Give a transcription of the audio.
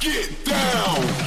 get down.